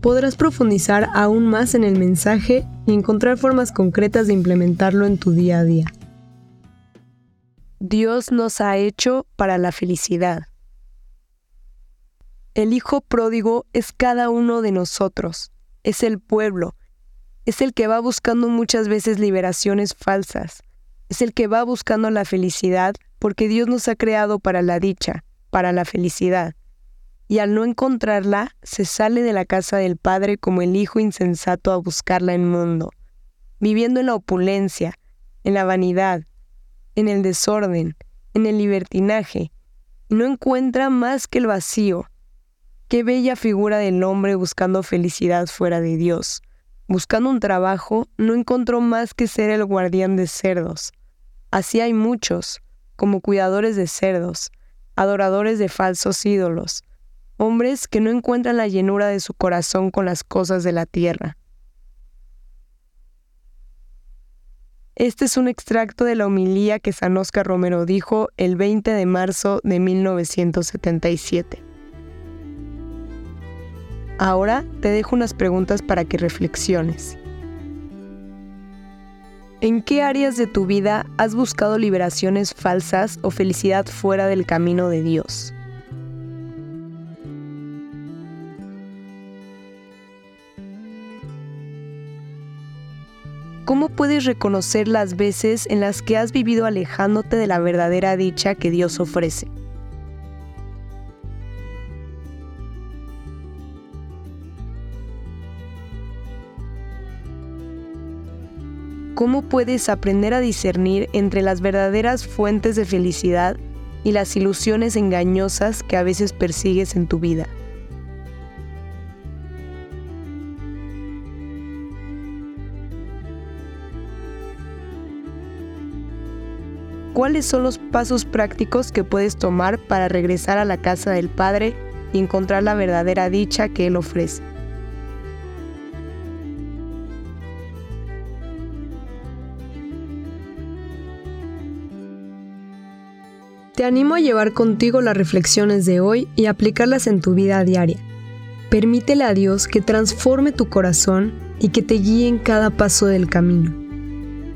podrás profundizar aún más en el mensaje y encontrar formas concretas de implementarlo en tu día a día. Dios nos ha hecho para la felicidad. El Hijo pródigo es cada uno de nosotros, es el pueblo, es el que va buscando muchas veces liberaciones falsas, es el que va buscando la felicidad porque Dios nos ha creado para la dicha, para la felicidad y al no encontrarla, se sale de la casa del Padre como el hijo insensato a buscarla en mundo, viviendo en la opulencia, en la vanidad, en el desorden, en el libertinaje, y no encuentra más que el vacío. Qué bella figura del hombre buscando felicidad fuera de Dios. Buscando un trabajo, no encontró más que ser el guardián de cerdos. Así hay muchos, como cuidadores de cerdos, adoradores de falsos ídolos, hombres que no encuentran la llenura de su corazón con las cosas de la tierra. Este es un extracto de la homilía que San Oscar Romero dijo el 20 de marzo de 1977. Ahora te dejo unas preguntas para que reflexiones. ¿En qué áreas de tu vida has buscado liberaciones falsas o felicidad fuera del camino de Dios? ¿Cómo puedes reconocer las veces en las que has vivido alejándote de la verdadera dicha que Dios ofrece? ¿Cómo puedes aprender a discernir entre las verdaderas fuentes de felicidad y las ilusiones engañosas que a veces persigues en tu vida? ¿Cuáles son los pasos prácticos que puedes tomar para regresar a la casa del Padre y encontrar la verdadera dicha que Él ofrece? Te animo a llevar contigo las reflexiones de hoy y aplicarlas en tu vida diaria. Permítele a Dios que transforme tu corazón y que te guíe en cada paso del camino.